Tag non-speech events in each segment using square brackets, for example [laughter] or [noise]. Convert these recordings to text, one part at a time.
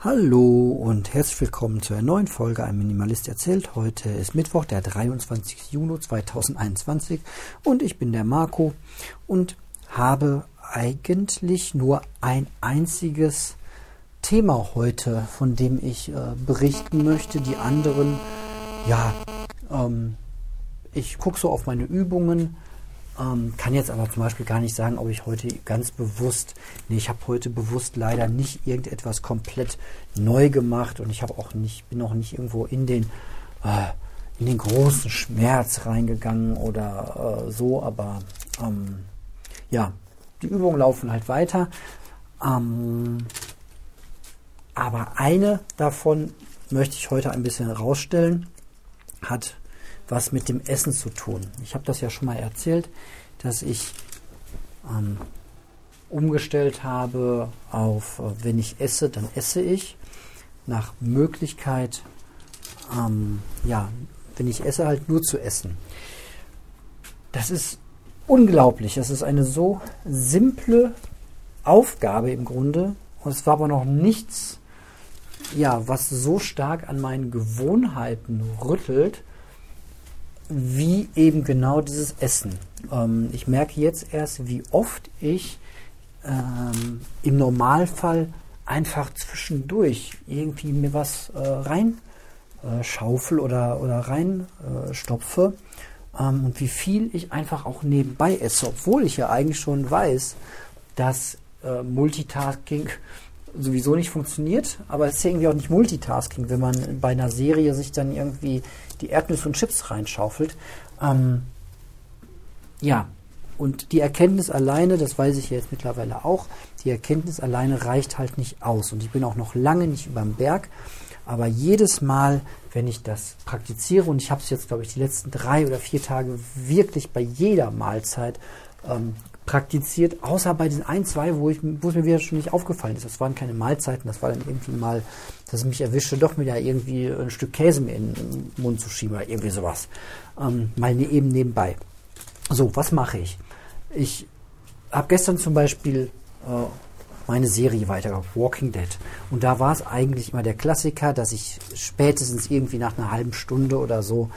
Hallo und herzlich willkommen zu einer neuen Folge Ein Minimalist erzählt. Heute ist Mittwoch, der 23. Juni 2021 und ich bin der Marco und habe eigentlich nur ein einziges Thema heute, von dem ich äh, berichten möchte. Die anderen, ja, ähm, ich gucke so auf meine Übungen, ähm, kann jetzt aber zum Beispiel gar nicht sagen, ob ich heute ganz bewusst, nee, ich habe heute bewusst leider nicht irgendetwas komplett neu gemacht und ich habe auch nicht, bin auch nicht irgendwo in den, äh, in den großen Schmerz reingegangen oder äh, so, aber ähm, ja, die Übungen laufen halt weiter. Ähm, aber eine davon möchte ich heute ein bisschen herausstellen, hat was mit dem Essen zu tun. Ich habe das ja schon mal erzählt, dass ich ähm, umgestellt habe auf, äh, wenn ich esse, dann esse ich. Nach Möglichkeit, ähm, ja, wenn ich esse, halt nur zu essen. Das ist unglaublich. Das ist eine so simple Aufgabe im Grunde. Und es war aber noch nichts, ja, was so stark an meinen Gewohnheiten rüttelt, wie eben genau dieses Essen. Ähm, ich merke jetzt erst, wie oft ich ähm, im Normalfall einfach zwischendurch irgendwie mir was äh, rein äh, oder, oder rein äh, stopfe ähm, und wie viel ich einfach auch nebenbei esse, obwohl ich ja eigentlich schon weiß, dass äh, Multitasking sowieso nicht funktioniert, aber es ist irgendwie auch nicht Multitasking, wenn man bei einer Serie sich dann irgendwie die Erdnüsse und Chips reinschaufelt. Ähm, ja, und die Erkenntnis alleine, das weiß ich jetzt mittlerweile auch, die Erkenntnis alleine reicht halt nicht aus. Und ich bin auch noch lange nicht überm Berg. Aber jedes Mal, wenn ich das praktiziere, und ich habe es jetzt, glaube ich, die letzten drei oder vier Tage wirklich bei jeder Mahlzeit ähm, praktiziert, außer bei den ein, zwei, wo, ich, wo es mir wieder schon nicht aufgefallen ist. Das waren keine Mahlzeiten, das war dann irgendwie mal, dass es mich erwischte, doch wieder irgendwie ein Stück Käse mir in den Mund zu schieben oder irgendwie sowas. Ähm, mal ne, eben nebenbei. So, was mache ich? Ich habe gestern zum Beispiel äh, meine Serie weitergebracht, Walking Dead. Und da war es eigentlich immer der Klassiker, dass ich spätestens irgendwie nach einer halben Stunde oder so,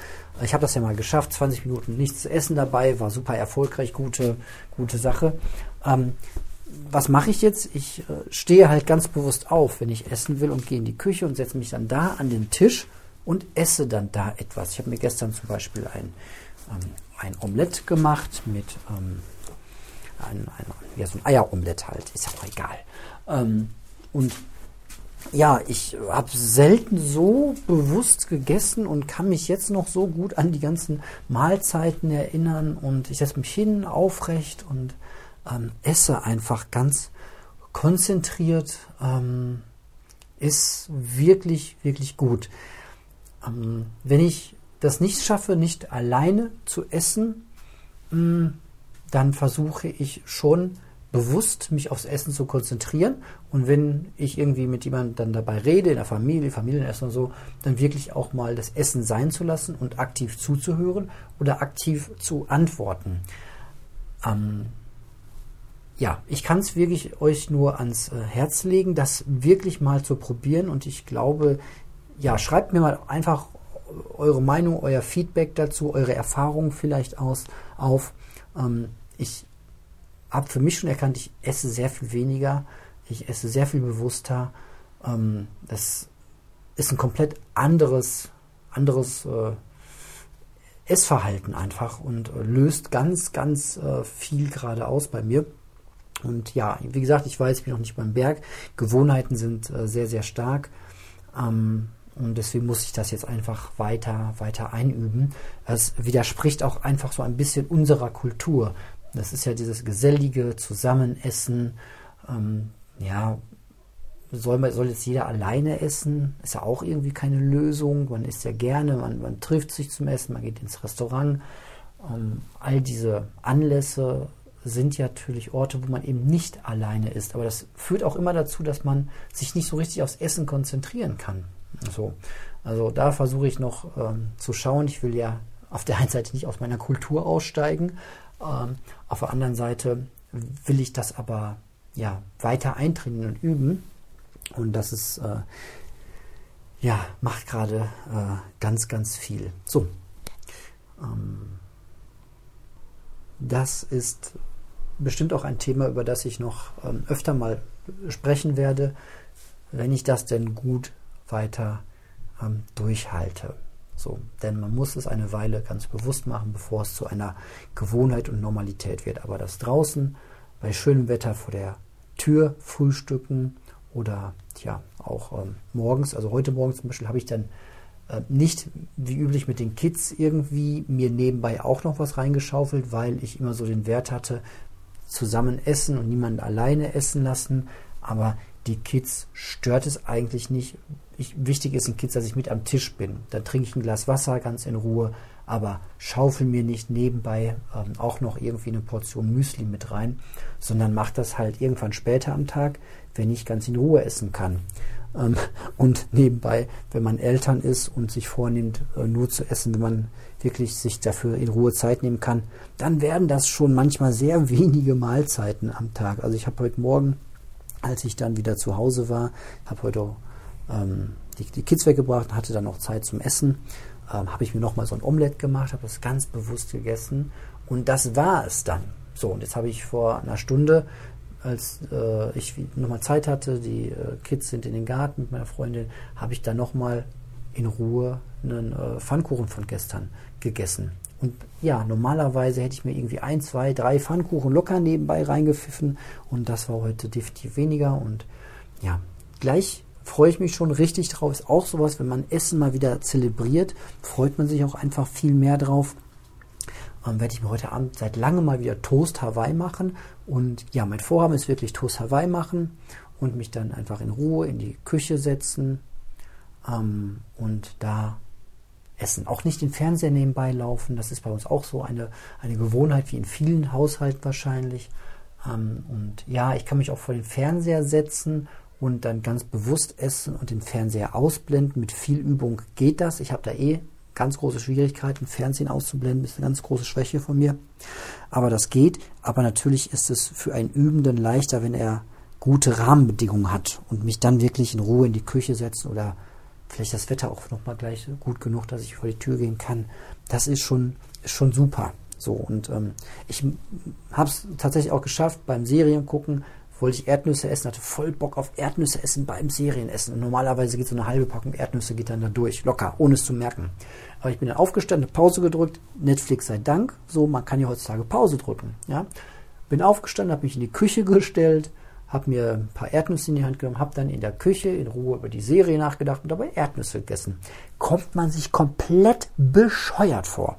ich habe das ja mal geschafft, 20 Minuten nichts zu essen dabei, war super erfolgreich, gute, gute Sache. Ähm, was mache ich jetzt? Ich äh, stehe halt ganz bewusst auf, wenn ich essen will und gehe in die Küche und setze mich dann da an den Tisch und esse dann da etwas. Ich habe mir gestern zum Beispiel ein, ähm, ein Omelett gemacht mit ähm, ein, ein, ja, so ein Eieromelett halt, ist ja auch egal. Ähm, und ja, ich habe selten so bewusst gegessen und kann mich jetzt noch so gut an die ganzen Mahlzeiten erinnern und ich setze mich hin, aufrecht und ähm, esse einfach ganz konzentriert. Ähm, ist wirklich, wirklich gut. Ähm, wenn ich das nicht schaffe, nicht alleine zu essen, mh, mm, dann versuche ich schon bewusst mich aufs Essen zu konzentrieren und wenn ich irgendwie mit jemandem dann dabei rede, in der Familie, Familienessen und so, dann wirklich auch mal das Essen sein zu lassen und aktiv zuzuhören oder aktiv zu antworten. Ähm, ja, ich kann es wirklich euch nur ans äh, Herz legen, das wirklich mal zu probieren und ich glaube, ja, schreibt mir mal einfach eure Meinung, euer Feedback dazu, eure Erfahrungen vielleicht aus, auf. Ähm, ich habe für mich schon erkannt, ich esse sehr viel weniger, ich esse sehr viel bewusster. Ähm, das ist ein komplett anderes, anderes äh, Essverhalten einfach und äh, löst ganz, ganz äh, viel gerade aus bei mir. Und ja, wie gesagt, ich weiß, ich bin noch nicht beim Berg. Gewohnheiten sind äh, sehr, sehr stark. Ähm, und deswegen muss ich das jetzt einfach weiter, weiter einüben. Es widerspricht auch einfach so ein bisschen unserer Kultur. Das ist ja dieses gesellige Zusammenessen. Ähm, ja, soll, man, soll jetzt jeder alleine essen? Ist ja auch irgendwie keine Lösung. Man isst ja gerne, man, man trifft sich zum Essen, man geht ins Restaurant. Ähm, all diese Anlässe sind ja natürlich Orte, wo man eben nicht alleine ist. Aber das führt auch immer dazu, dass man sich nicht so richtig aufs Essen konzentrieren kann. So. Also da versuche ich noch ähm, zu schauen. Ich will ja auf der einen Seite nicht aus meiner Kultur aussteigen, ähm, auf der anderen Seite will ich das aber ja, weiter eintrainieren und üben. Und das ist, äh, ja, macht gerade äh, ganz, ganz viel. So. Ähm, das ist bestimmt auch ein Thema, über das ich noch ähm, öfter mal sprechen werde, wenn ich das denn gut weiter ähm, durchhalte. So, denn man muss es eine Weile ganz bewusst machen, bevor es zu einer Gewohnheit und Normalität wird. Aber das draußen bei schönem Wetter vor der Tür frühstücken oder ja auch ähm, morgens, also heute Morgen zum Beispiel habe ich dann äh, nicht wie üblich mit den Kids irgendwie mir nebenbei auch noch was reingeschaufelt, weil ich immer so den Wert hatte, zusammen essen und niemanden alleine essen lassen. Aber die Kids stört es eigentlich nicht. Ich, wichtig ist den Kids, dass ich mit am Tisch bin. Dann trinke ich ein Glas Wasser ganz in Ruhe, aber schaufel mir nicht nebenbei ähm, auch noch irgendwie eine Portion Müsli mit rein, sondern mache das halt irgendwann später am Tag, wenn ich ganz in Ruhe essen kann. Ähm, und nebenbei, wenn man Eltern ist und sich vornimmt, äh, nur zu essen, wenn man wirklich sich dafür in Ruhe Zeit nehmen kann, dann werden das schon manchmal sehr [laughs] wenige Mahlzeiten am Tag. Also ich habe heute Morgen, als ich dann wieder zu Hause war, habe heute ähm, die, die, Kids weggebracht, hatte dann auch Zeit zum Essen, ähm, habe ich mir nochmal so ein Omelett gemacht, habe das ganz bewusst gegessen und das war es dann. So, und jetzt habe ich vor einer Stunde als äh, ich nochmal Zeit hatte, die äh, Kids sind in den Garten mit meiner Freundin, habe ich dann nochmal in Ruhe einen äh, Pfannkuchen von gestern gegessen. Und ja, normalerweise hätte ich mir irgendwie ein, zwei, drei Pfannkuchen locker nebenbei reingepfiffen und das war heute definitiv weniger. Und ja, gleich freue ich mich schon richtig drauf. Ist auch sowas, wenn man Essen mal wieder zelebriert, freut man sich auch einfach viel mehr drauf ähm, werde ich mir heute Abend seit langem mal wieder Toast Hawaii machen. Und ja, mein Vorhaben ist wirklich Toast Hawaii machen und mich dann einfach in Ruhe in die Küche setzen ähm, und da essen. Auch nicht den Fernseher nebenbei laufen. Das ist bei uns auch so eine, eine Gewohnheit, wie in vielen Haushalten wahrscheinlich. Ähm, und ja, ich kann mich auch vor den Fernseher setzen und dann ganz bewusst essen und den Fernseher ausblenden. Mit viel Übung geht das. Ich habe da eh ganz große Schwierigkeiten, Fernsehen auszublenden, ist eine ganz große Schwäche von mir. Aber das geht. Aber natürlich ist es für einen Übenden leichter, wenn er gute Rahmenbedingungen hat und mich dann wirklich in Ruhe in die Küche setzen oder vielleicht das Wetter auch nochmal gleich gut genug, dass ich vor die Tür gehen kann. Das ist schon, ist schon super. So, und ähm, ich habe es tatsächlich auch geschafft, beim Serien gucken, wollte ich Erdnüsse essen, hatte voll Bock auf Erdnüsse essen beim Serienessen. Und normalerweise geht so eine halbe Packung Erdnüsse geht dann da durch, locker, ohne es zu merken. Aber ich bin dann aufgestanden, Pause gedrückt, Netflix sei Dank, so, man kann ja heutzutage Pause drücken, ja. Bin aufgestanden, habe mich in die Küche gestellt, habe mir ein paar Erdnüsse in die Hand genommen, habe dann in der Küche in Ruhe über die Serie nachgedacht und dabei Erdnüsse gegessen. Kommt man sich komplett bescheuert vor.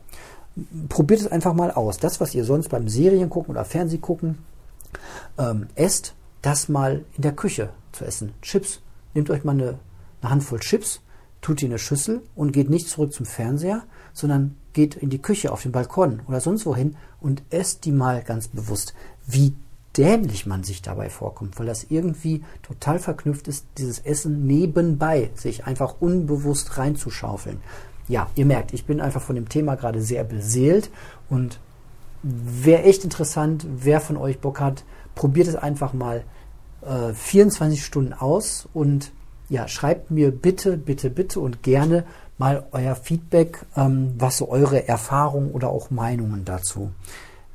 Probiert es einfach mal aus. Das, was ihr sonst beim Serien gucken oder Fernseh gucken, ähm, esst, das mal in der Küche zu essen. Chips. Nehmt euch mal eine, eine Handvoll Chips, tut die in eine Schüssel und geht nicht zurück zum Fernseher, sondern geht in die Küche, auf den Balkon oder sonst wohin und esst die mal ganz bewusst. Wie dämlich man sich dabei vorkommt, weil das irgendwie total verknüpft ist, dieses Essen nebenbei sich einfach unbewusst reinzuschaufeln. Ja, ihr merkt, ich bin einfach von dem Thema gerade sehr beseelt und wäre echt interessant, wer von euch Bock hat, probiert es einfach mal äh, 24 Stunden aus und ja, schreibt mir bitte, bitte, bitte und gerne mal euer Feedback, ähm, was so eure Erfahrungen oder auch Meinungen dazu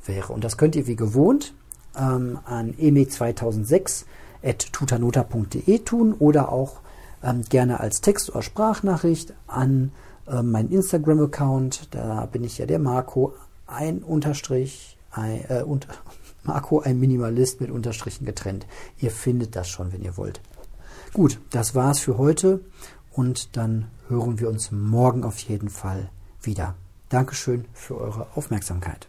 wäre. Und das könnt ihr wie gewohnt ähm, an eme2006 at tutanota.de tun oder auch ähm, gerne als Text- oder Sprachnachricht an äh, meinen Instagram-Account. Da bin ich ja der Marco ein Unterstrich, ein, äh, und [laughs] Marco ein Minimalist mit Unterstrichen getrennt. Ihr findet das schon, wenn ihr wollt. Gut, das war's für heute und dann hören wir uns morgen auf jeden Fall wieder. Dankeschön für eure Aufmerksamkeit.